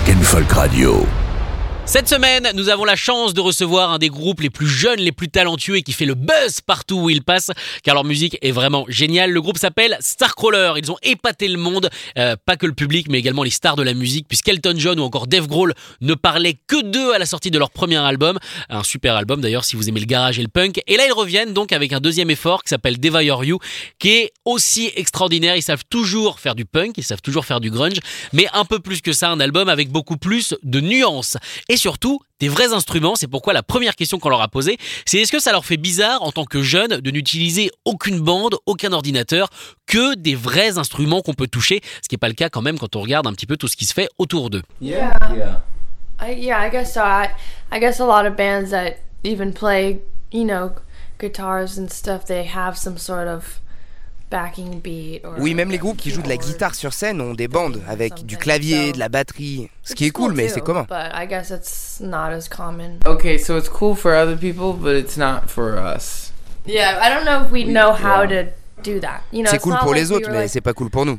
Rock and Folk Radio. Cette semaine, nous avons la chance de recevoir un des groupes les plus jeunes, les plus talentueux et qui fait le buzz partout où il passe, car leur musique est vraiment géniale. Le groupe s'appelle Starcrawler. Ils ont épaté le monde, euh, pas que le public, mais également les stars de la musique, puisqu'Elton John ou encore Dave Grohl ne parlaient que d'eux à la sortie de leur premier album. Un super album d'ailleurs si vous aimez le garage et le punk. Et là, ils reviennent donc avec un deuxième effort qui s'appelle Devour You, qui est aussi extraordinaire. Ils savent toujours faire du punk, ils savent toujours faire du grunge, mais un peu plus que ça, un album avec beaucoup plus de nuances. Surtout des vrais instruments. C'est pourquoi la première question qu'on leur a posée, c'est est-ce que ça leur fait bizarre en tant que jeunes de n'utiliser aucune bande, aucun ordinateur, que des vrais instruments qu'on peut toucher, ce qui n'est pas le cas quand même quand on regarde un petit peu tout ce qui se fait autour d'eux. Yeah. Yeah. I, yeah, I guess so. I, I guess a lot of bands that even play, you know, guitars and stuff, they have some sort of Oui, même les groupes qui jouent de la guitare sur scène ont des bandes avec du clavier, de la batterie. Ce qui est cool, mais c'est commun. Okay, so it's cool for other people, but it's not for us. Yeah, I don't know if we know how to do that. You know, c'est cool pour les autres, mais c'est pas cool pour nous.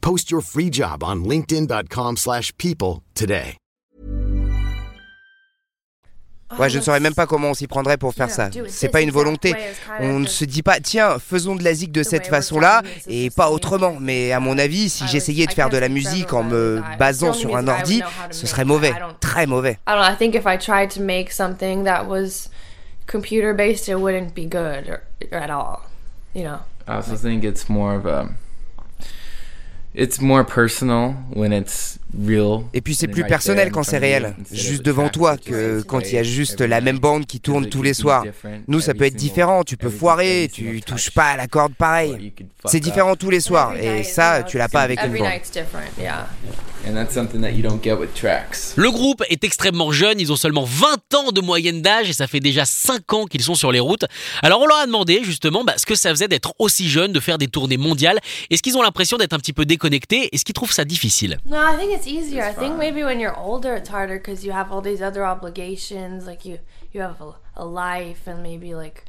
Post your free job on linkedin.com/people today. Ouais, je ne saurais même pas comment on s'y prendrait pour faire ça. C'est pas une volonté. On ne se dit pas, tiens, faisons de la zik de cette façon-là et pas autrement. Mais à mon avis, si j'essayais de faire de la musique en me basant sur un ordi, ce serait mauvais, très mauvais. I don't know, I think if I tried to make something that was computer based, it wouldn't be good at all. You know? I also think it's more of a It's more personal when it's real. Et puis c'est plus personnel quand c'est réel, juste devant toi, que quand il y a juste la même bande qui tourne tous les soirs. Nous, ça peut être différent, tu peux foirer, tu touches pas à la corde pareil. C'est différent tous les soirs, et ça, tu l'as pas avec une bande. Le groupe est extrêmement jeune, ils ont seulement 20 ans de moyenne d'âge et ça fait déjà 5 ans qu'ils sont sur les routes. Alors on leur a demandé justement bah, ce que ça faisait d'être aussi jeune, de faire des tournées mondiales. Est-ce qu'ils ont l'impression d'être un petit peu déconnectés Est-ce qu'ils trouvent ça difficile? No, I think it's easier. I think maybe when you're older it's harder because you have all these other obligations, like you you have a, a life and maybe like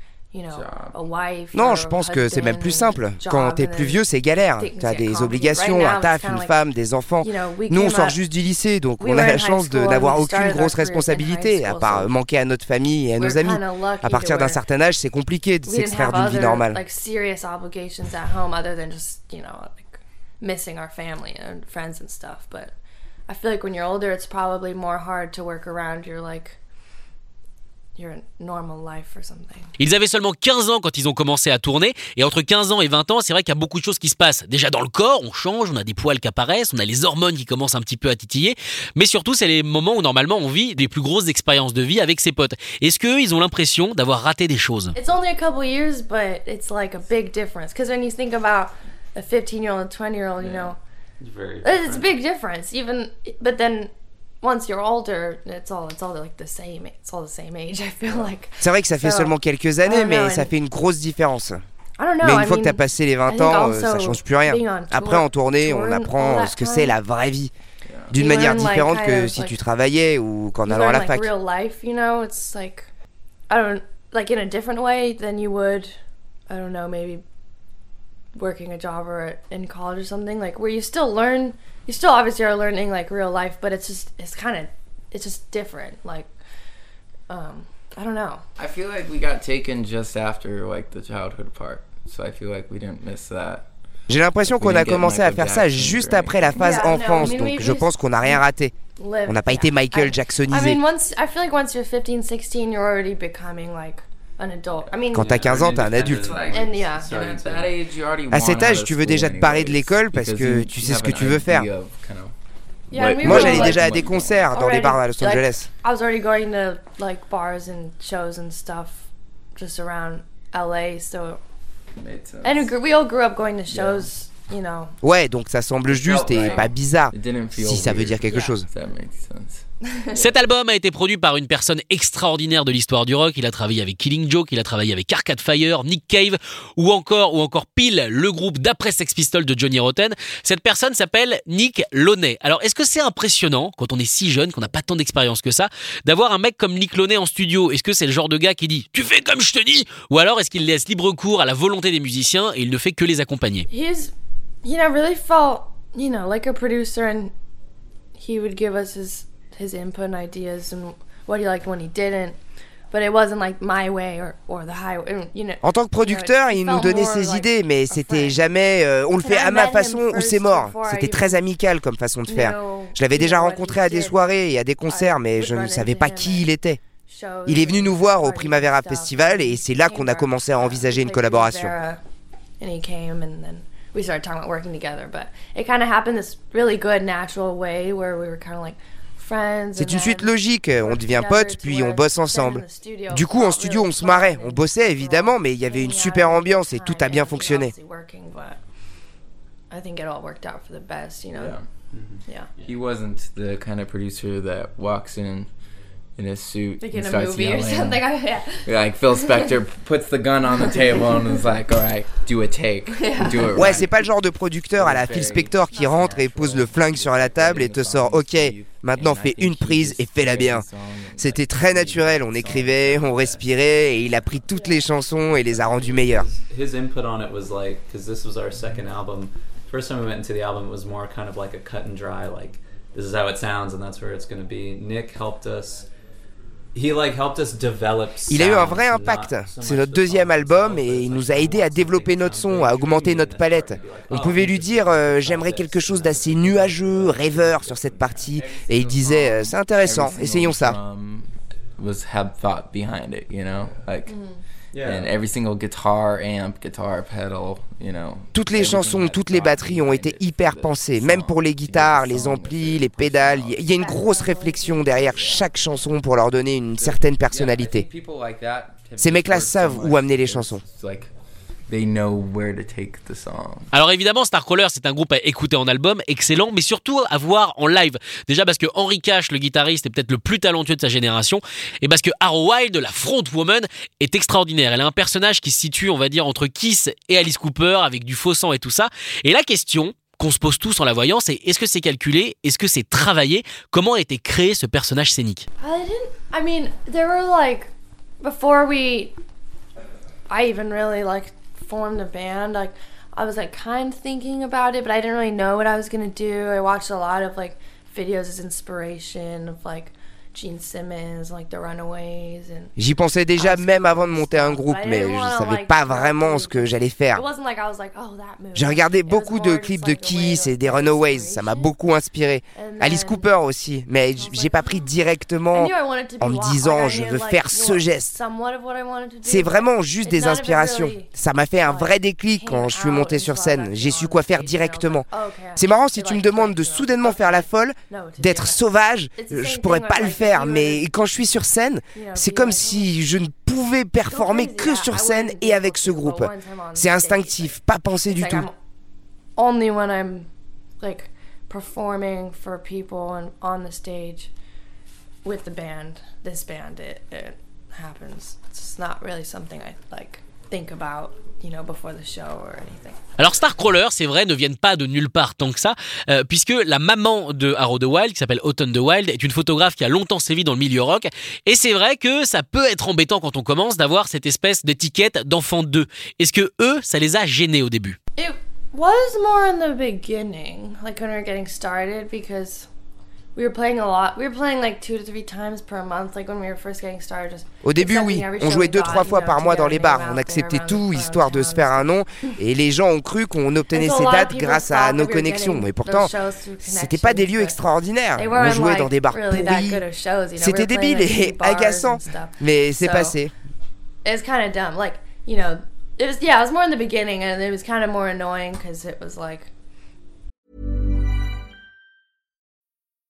non, je pense que c'est même plus simple. Quand t'es plus vieux, c'est galère. T'as des obligations, un taf, une femme, des enfants. Nous, on sort juste du lycée, donc on a la chance de n'avoir aucune grosse responsabilité, à part manquer à notre famille et à nos amis. À partir d'un certain âge, c'est compliqué de s'extraire d'une vie normale. Missing our family and friends and stuff but I feel like when you're older it's probably more hard to work around your like Ils avaient seulement 15 ans quand ils ont commencé à tourner, et entre 15 ans et 20 ans, c'est vrai qu'il y a beaucoup de choses qui se passent. Déjà dans le corps, on change, on a des poils qui apparaissent, on a les hormones qui commencent un petit peu à titiller, mais surtout c'est les moments où normalement on vit des plus grosses expériences de vie avec ses potes. Est-ce qu'eux, ils ont l'impression d'avoir raté des choses? It's only a couple years, but it's like a big difference. Because when you think about a 15-year-old, 20-year-old, you know, it's a big difference. Even, but then C'est vrai que ça fait seulement quelques années, mais ça fait une grosse différence. Mais une fois que tu as passé les 20 ans, euh, ça change plus rien. Après, en tournée, on apprend ce que c'est la vraie vie. D'une manière différente que si tu travaillais ou qu'en allant à la fac. like in a different way than you would, I don't know, maybe working a job or in college or something, like where you still learn you still obviously are learning like real life, but it's just it's kind of it's just different. Like, um, I don't know. I feel like we got taken just after like the childhood part, so I feel like we didn't miss that. J'ai l'impression qu'on a commencé à faire ça juste après la phase enfance, donc je pense qu'on n'a rien raté. On n'a pas été Michael Jacksonisé. I mean, once I feel like once you're 15, 16, you're already becoming like quand t'as 15 ans, t'es un adulte. À cet âge, tu veux déjà te parer de l'école parce que tu sais ce que tu veux faire. Moi, j'allais déjà à des concerts dans les bars à Los Angeles. I was already going to like bars and shows and stuff just around LA, so and we all grew up going to shows Ouais, donc ça semble juste et pas bizarre. Si ça veut dire quelque chose. Cet album a été produit par une personne extraordinaire de l'histoire du rock. Il a travaillé avec Killing Joke, il a travaillé avec Arcade Fire, Nick Cave ou encore ou encore Peel, le groupe d'après Sex Pistols de Johnny Rotten. Cette personne s'appelle Nick Loney. Alors est-ce que c'est impressionnant quand on est si jeune, qu'on n'a pas tant d'expérience que ça, d'avoir un mec comme Nick Loney en studio? Est-ce que c'est le genre de gars qui dit "Tu fais comme je te dis" ou alors est-ce qu'il laisse libre cours à la volonté des musiciens et il ne fait que les accompagner? You know, really felt, you know, like a producer, and he would give us his his input and ideas and what he liked when he didn't. But it wasn't like my way or, or the highway, you know, en tant que producteur, il nous donnait ses idées, mais c'était jamais euh, on le fait à ma façon ou c'est mort. C'était très amical comme façon de faire. Je l'avais déjà rencontré à des soirées et à des concerts, mais je ne savais pas qui il était. Il est venu nous voir au Primavera Festival et c'est là qu'on a commencé à envisager une collaboration. we started talking about working together. But it kind of happened this really good, natural way where we were kind of like C'est une suite logique, on devient potes puis on bosse ensemble. Du coup en studio on se marrait, on bossait évidemment mais il y avait une super ambiance et tout a bien fonctionné. I think it all worked out for the best, you know? Yeah. Yeah. He wasn't the kind of producer that walks in in a suit like in a movie yelling. or something. yeah. Like Phil Spector puts the gun on the table and is like, "All right, do a take, yeah. do it." Ouais, c'est pas le genre de producteur à la Phil Spector qui rentre et pose le flingue sur la table et te sort, "OK, maintenant fais une prise et fais-la bien." C'était très naturel. On écrivait, on respirait et il a pris toutes les chansons et les a rendues meilleures. His input on it was like, because this was our second album. First time we went into the album, it was more kind of like a cut and dry, like this is how it sounds and that's where it's going to be. Nick helped us. Il a eu un vrai impact. C'est notre deuxième album et il nous a aidé à développer notre son, à augmenter notre palette. On pouvait lui dire euh, j'aimerais quelque chose d'assez nuageux, rêveur sur cette partie et il disait euh, c'est intéressant, essayons ça. Toutes les chansons, toutes les batteries ont été hyper pensées, même pour les guitares, les amplis, les pédales. Il y a une grosse réflexion derrière chaque chanson pour leur donner une certaine personnalité. Ces mecs-là savent où amener les chansons. Alors évidemment, Starcrawler, c'est un groupe à écouter en album, excellent, mais surtout à voir en live. Déjà parce que Henry Cash, le guitariste, est peut-être le plus talentueux de sa génération, et parce que Arrow Wild, la frontwoman, est extraordinaire. Elle a un personnage qui se situe, on va dire, entre Kiss et Alice Cooper, avec du faux sang et tout ça. Et la question qu'on se pose tous en la voyant, c'est est-ce que c'est calculé? Est-ce que c'est travaillé? Comment a été créé ce personnage scénique? I mean, there were like before we I even really like formed a band, like I was like kind of thinking about it, but I didn't really know what I was gonna do. I watched a lot of like videos as inspiration of like J'y pensais déjà même avant de monter un groupe, mais je savais pas vraiment ce que j'allais faire. Oh, J'ai regardé beaucoup de clips de Kiss et des Runaways, ça m'a beaucoup inspiré. Alice Cooper aussi, mais j'ai pas pris directement en me disant je veux faire ce geste. C'est vraiment juste des inspirations. Ça m'a fait un vrai déclic quand je suis monté sur scène. J'ai su quoi faire directement. C'est marrant si tu me demandes de soudainement faire la folle, d'être sauvage, je pourrais pas le faire mais quand je suis sur scène, c'est comme si je ne pouvais performer que sur scène et avec ce groupe. C'est instinctif, pas pensé du tout. Only when I'm like performing for people and on the stage with the band, this band, it, it happens. It's not really something I like think about. Alors Starcrawler, c'est vrai, ne viennent pas de nulle part tant que ça, euh, puisque la maman de Arrow the Wild, qui s'appelle Autumn the Wild, est une photographe qui a longtemps sévi dans le milieu rock, et c'est vrai que ça peut être embêtant quand on commence d'avoir cette espèce d'étiquette d'enfant d'eux. Est-ce que eux, ça les a gênés au début? It was more in the beginning, like when we were getting started, because au début, oui. On jouait deux, trois fois par mois dans les bars. On acceptait tout, histoire de se faire un nom. Et les gens ont cru qu'on obtenait ces dates grâce à nos connexions. Mais pourtant, c'était pas des lieux extraordinaire. On jouait dans des bars pourris. C'était débile et agaçant. Mais c'est passé. It's kind of dumb. Like, you know, it was, yeah, it was more in the beginning and it was kind of more annoying because it was like,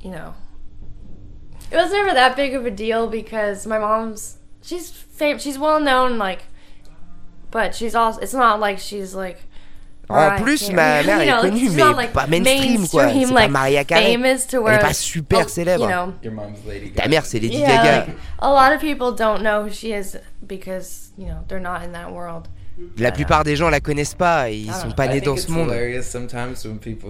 You know, it was never that big of a deal because my mom's she's fam- she's well known like, but she's also it's not like she's like. En plus, ma mère est connue, mais like pas mainstream, quoi. C'est like, pas Maria Carey. Elle est pas super oh, célèbre. You know, Your mom's Lady Gaga. Ta mère, c'est Lady yeah, Gaga. Like, a lot of people don't know who she is because, you know, they're not in that world. La plupart des gens la connaissent pas, et ils sont pas nés dans ce monde.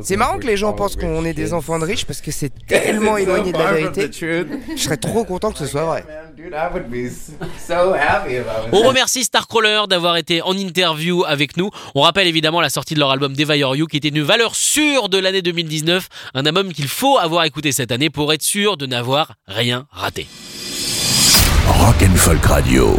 C'est marrant que les gens pensent qu'on est des enfants de riches parce que c'est tellement éloigné de la vérité. Je serais trop content que ce soit vrai. On remercie Starcrawler d'avoir été en interview avec nous. On rappelle évidemment la sortie de leur album Devour You qui était une valeur sûre de l'année 2019, un album qu'il faut avoir écouté cette année pour être sûr de n'avoir rien raté. Rock and Folk Radio.